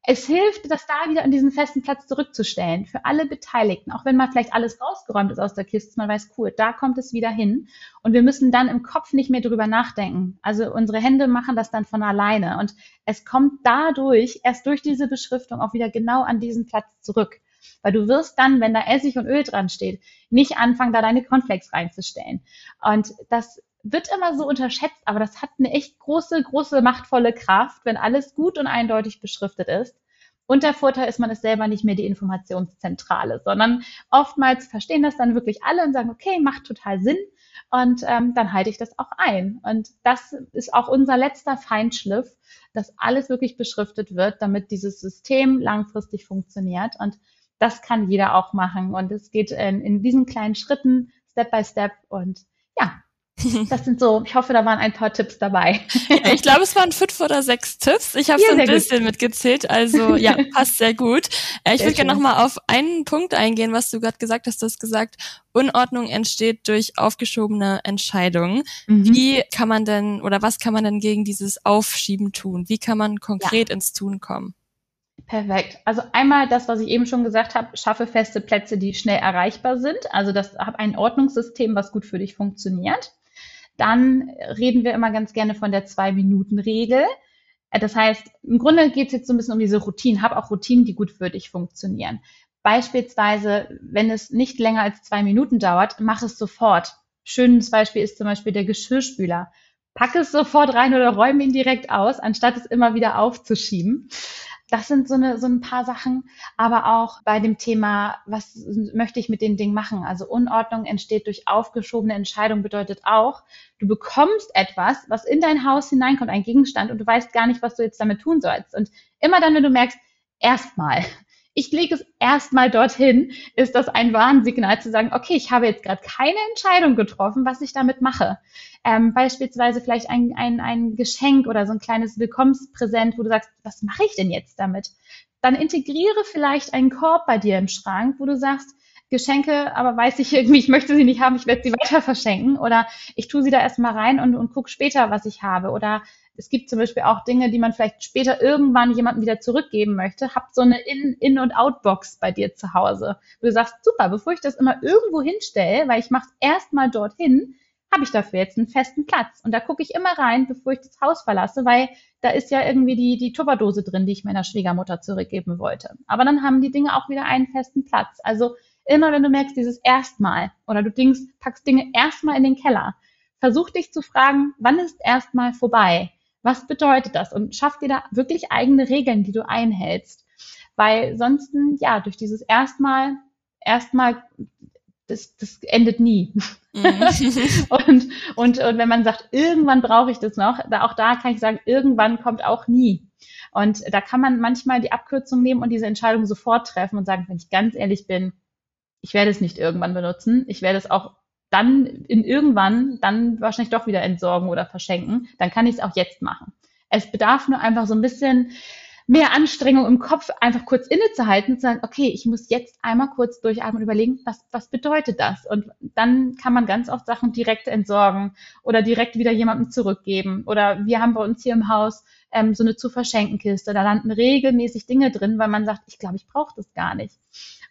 es hilft, das da wieder an diesen festen Platz zurückzustellen für alle Beteiligten, auch wenn mal vielleicht alles rausgeräumt ist aus der Kiste, man weiß, cool, da kommt es wieder hin und wir müssen dann im Kopf nicht mehr drüber nachdenken. Also unsere Hände machen das dann von alleine und es kommt dadurch, erst durch diese Beschriftung auch wieder genau an diesen Platz zurück. Weil du wirst dann, wenn da Essig und Öl dran steht, nicht anfangen, da deine Cornflakes reinzustellen. Und das wird immer so unterschätzt, aber das hat eine echt große, große, machtvolle Kraft, wenn alles gut und eindeutig beschriftet ist. Und der Vorteil ist, man ist selber nicht mehr die Informationszentrale, sondern oftmals verstehen das dann wirklich alle und sagen, okay, macht total Sinn. Und ähm, dann halte ich das auch ein. Und das ist auch unser letzter Feinschliff, dass alles wirklich beschriftet wird, damit dieses System langfristig funktioniert. Und das kann jeder auch machen. Und es geht in, in diesen kleinen Schritten, Step by Step. Und das sind so, ich hoffe, da waren ein paar Tipps dabei. Ja, ich glaube, es waren fünf oder sechs Tipps. Ich habe ja, so ein bisschen gut. mitgezählt, also ja, passt sehr gut. Äh, ich würde gerne nochmal auf einen Punkt eingehen, was du gerade gesagt hast. Du hast gesagt, Unordnung entsteht durch aufgeschobene Entscheidungen. Mhm. Wie kann man denn oder was kann man denn gegen dieses Aufschieben tun? Wie kann man konkret ja. ins Tun kommen? Perfekt. Also einmal das, was ich eben schon gesagt habe, schaffe feste Plätze, die schnell erreichbar sind. Also das habe ein Ordnungssystem, was gut für dich funktioniert. Dann reden wir immer ganz gerne von der Zwei-Minuten-Regel. Das heißt, im Grunde geht es jetzt so ein bisschen um diese Routinen. Hab auch Routinen, die gut für dich funktionieren. Beispielsweise, wenn es nicht länger als zwei Minuten dauert, mach es sofort. Schönes Beispiel ist zum Beispiel der Geschirrspüler. Pack es sofort rein oder räume ihn direkt aus, anstatt es immer wieder aufzuschieben. Das sind so, eine, so ein paar Sachen, aber auch bei dem Thema, was möchte ich mit den Dingen machen? Also Unordnung entsteht durch aufgeschobene Entscheidung, bedeutet auch, du bekommst etwas, was in dein Haus hineinkommt, ein Gegenstand, und du weißt gar nicht, was du jetzt damit tun sollst. Und immer dann, wenn du merkst, erstmal, ich lege es erstmal dorthin, ist das ein Warnsignal zu sagen, okay, ich habe jetzt gerade keine Entscheidung getroffen, was ich damit mache. Ähm, beispielsweise vielleicht ein, ein, ein Geschenk oder so ein kleines Willkommenspräsent, wo du sagst, was mache ich denn jetzt damit? Dann integriere vielleicht einen Korb bei dir im Schrank, wo du sagst, Geschenke, aber weiß ich irgendwie, ich möchte sie nicht haben, ich werde sie weiter verschenken oder ich tue sie da erstmal rein und, und gucke später, was ich habe oder es gibt zum Beispiel auch Dinge, die man vielleicht später irgendwann jemandem wieder zurückgeben möchte. Hab so eine In-, In und Out-Box bei dir zu Hause, wo du sagst, super, bevor ich das immer irgendwo hinstelle, weil ich mache es erstmal dorthin, habe ich dafür jetzt einen festen Platz. Und da gucke ich immer rein, bevor ich das Haus verlasse, weil da ist ja irgendwie die, die Tupperdose drin, die ich meiner Schwiegermutter zurückgeben wollte. Aber dann haben die Dinge auch wieder einen festen Platz. Also immer wenn du merkst, dieses erstmal oder du denkst, packst Dinge erstmal in den Keller, versuch dich zu fragen, wann ist erstmal vorbei? Was bedeutet das? Und schaff dir da wirklich eigene Regeln, die du einhältst. Weil sonst, ja, durch dieses erstmal, erstmal, das, das endet nie. Mhm. und, und, und wenn man sagt, irgendwann brauche ich das noch, da, auch da kann ich sagen, irgendwann kommt auch nie. Und da kann man manchmal die Abkürzung nehmen und diese Entscheidung sofort treffen und sagen, wenn ich ganz ehrlich bin, ich werde es nicht irgendwann benutzen. Ich werde es auch dann in irgendwann dann wahrscheinlich doch wieder entsorgen oder verschenken, dann kann ich es auch jetzt machen. Es bedarf nur einfach so ein bisschen mehr Anstrengung im Kopf, einfach kurz innezuhalten und zu sagen, okay, ich muss jetzt einmal kurz durchatmen und überlegen, was, was bedeutet das? Und dann kann man ganz oft Sachen direkt entsorgen oder direkt wieder jemandem zurückgeben. Oder wir haben bei uns hier im Haus ähm, so eine zu verschenken Kiste. Da landen regelmäßig Dinge drin, weil man sagt, ich glaube, ich brauche das gar nicht.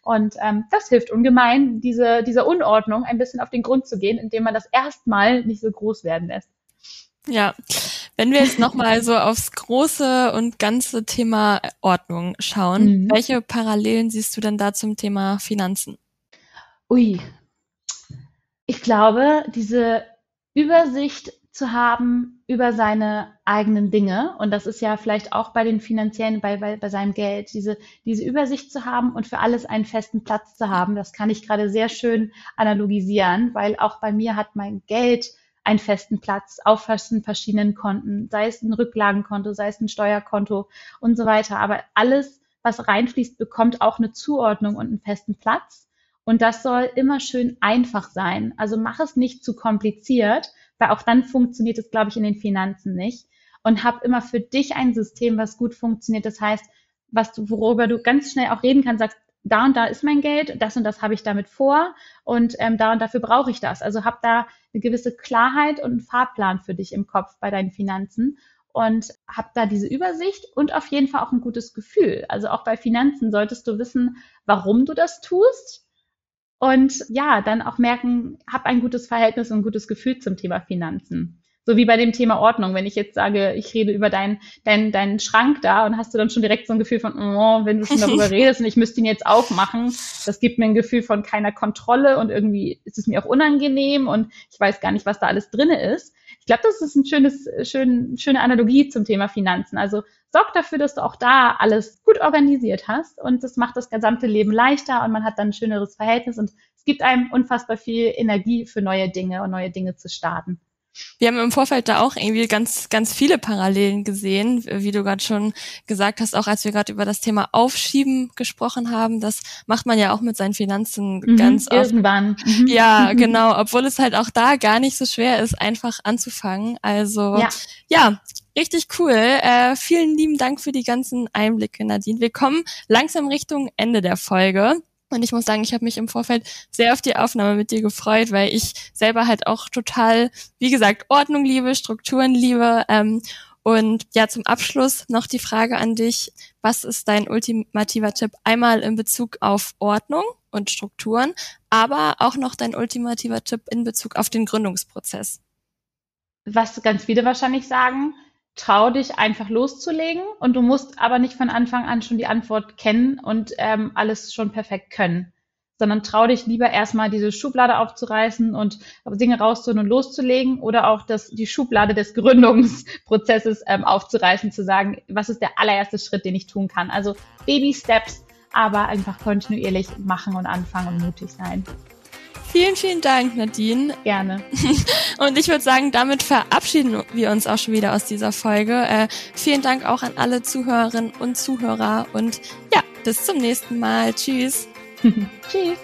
Und ähm, das hilft ungemein, diese, dieser Unordnung ein bisschen auf den Grund zu gehen, indem man das erstmal nicht so groß werden lässt. Ja, wenn wir jetzt nochmal so aufs große und ganze Thema Ordnung schauen, mhm. welche Parallelen siehst du denn da zum Thema Finanzen? Ui, ich glaube, diese Übersicht zu haben über seine eigenen Dinge. Und das ist ja vielleicht auch bei den finanziellen, bei, bei, bei seinem Geld, diese, diese Übersicht zu haben und für alles einen festen Platz zu haben. Das kann ich gerade sehr schön analogisieren, weil auch bei mir hat mein Geld einen festen Platz auf verschiedenen Konten, sei es ein Rücklagenkonto, sei es ein Steuerkonto und so weiter. Aber alles, was reinfließt, bekommt auch eine Zuordnung und einen festen Platz. Und das soll immer schön einfach sein. Also mach es nicht zu kompliziert, weil auch dann funktioniert es, glaube ich, in den Finanzen nicht. Und hab immer für dich ein System, was gut funktioniert. Das heißt, was du, worüber du ganz schnell auch reden kannst, sagst, da und da ist mein Geld, das und das habe ich damit vor und ähm, da und dafür brauche ich das. Also hab da eine gewisse Klarheit und einen Fahrplan für dich im Kopf bei deinen Finanzen. und habe da diese Übersicht und auf jeden Fall auch ein gutes Gefühl. Also auch bei Finanzen solltest du wissen, warum du das tust. Und ja, dann auch merken, hab ein gutes Verhältnis und ein gutes Gefühl zum Thema Finanzen. So wie bei dem Thema Ordnung. Wenn ich jetzt sage, ich rede über deinen dein, deinen Schrank da und hast du dann schon direkt so ein Gefühl von, oh, wenn du schon darüber redest und ich müsste ihn jetzt aufmachen, das gibt mir ein Gefühl von keiner Kontrolle und irgendwie ist es mir auch unangenehm und ich weiß gar nicht, was da alles drinne ist. Ich glaube, das ist ein schönes, schön, schöne Analogie zum Thema Finanzen. Also sorg dafür, dass du auch da alles gut organisiert hast und das macht das gesamte Leben leichter und man hat dann ein schöneres Verhältnis und es gibt einem unfassbar viel Energie für neue Dinge und neue Dinge zu starten. Wir haben im Vorfeld da auch irgendwie ganz, ganz viele Parallelen gesehen, wie du gerade schon gesagt hast, auch als wir gerade über das Thema Aufschieben gesprochen haben. Das macht man ja auch mit seinen Finanzen mhm, ganz oft. Irgendwann. Mhm. Ja, genau. Obwohl es halt auch da gar nicht so schwer ist, einfach anzufangen. Also ja, ja richtig cool. Äh, vielen lieben Dank für die ganzen Einblicke, Nadine. Wir kommen langsam Richtung Ende der Folge. Und ich muss sagen, ich habe mich im Vorfeld sehr auf die Aufnahme mit dir gefreut, weil ich selber halt auch total, wie gesagt, Ordnung liebe, Strukturen liebe. Ähm, und ja, zum Abschluss noch die Frage an dich. Was ist dein ultimativer Tipp? Einmal in Bezug auf Ordnung und Strukturen, aber auch noch dein ultimativer Tipp in Bezug auf den Gründungsprozess. Was ganz viele wahrscheinlich sagen, trau dich einfach loszulegen und du musst aber nicht von Anfang an schon die Antwort kennen und ähm, alles schon perfekt können, sondern trau dich lieber erstmal diese Schublade aufzureißen und Dinge rauszuholen und loszulegen oder auch das, die Schublade des Gründungsprozesses ähm, aufzureißen, zu sagen, was ist der allererste Schritt, den ich tun kann. Also Baby Steps, aber einfach kontinuierlich machen und anfangen und mutig sein. Vielen, vielen Dank, Nadine. Gerne. Und ich würde sagen, damit verabschieden wir uns auch schon wieder aus dieser Folge. Äh, vielen Dank auch an alle Zuhörerinnen und Zuhörer und ja, bis zum nächsten Mal. Tschüss. Tschüss.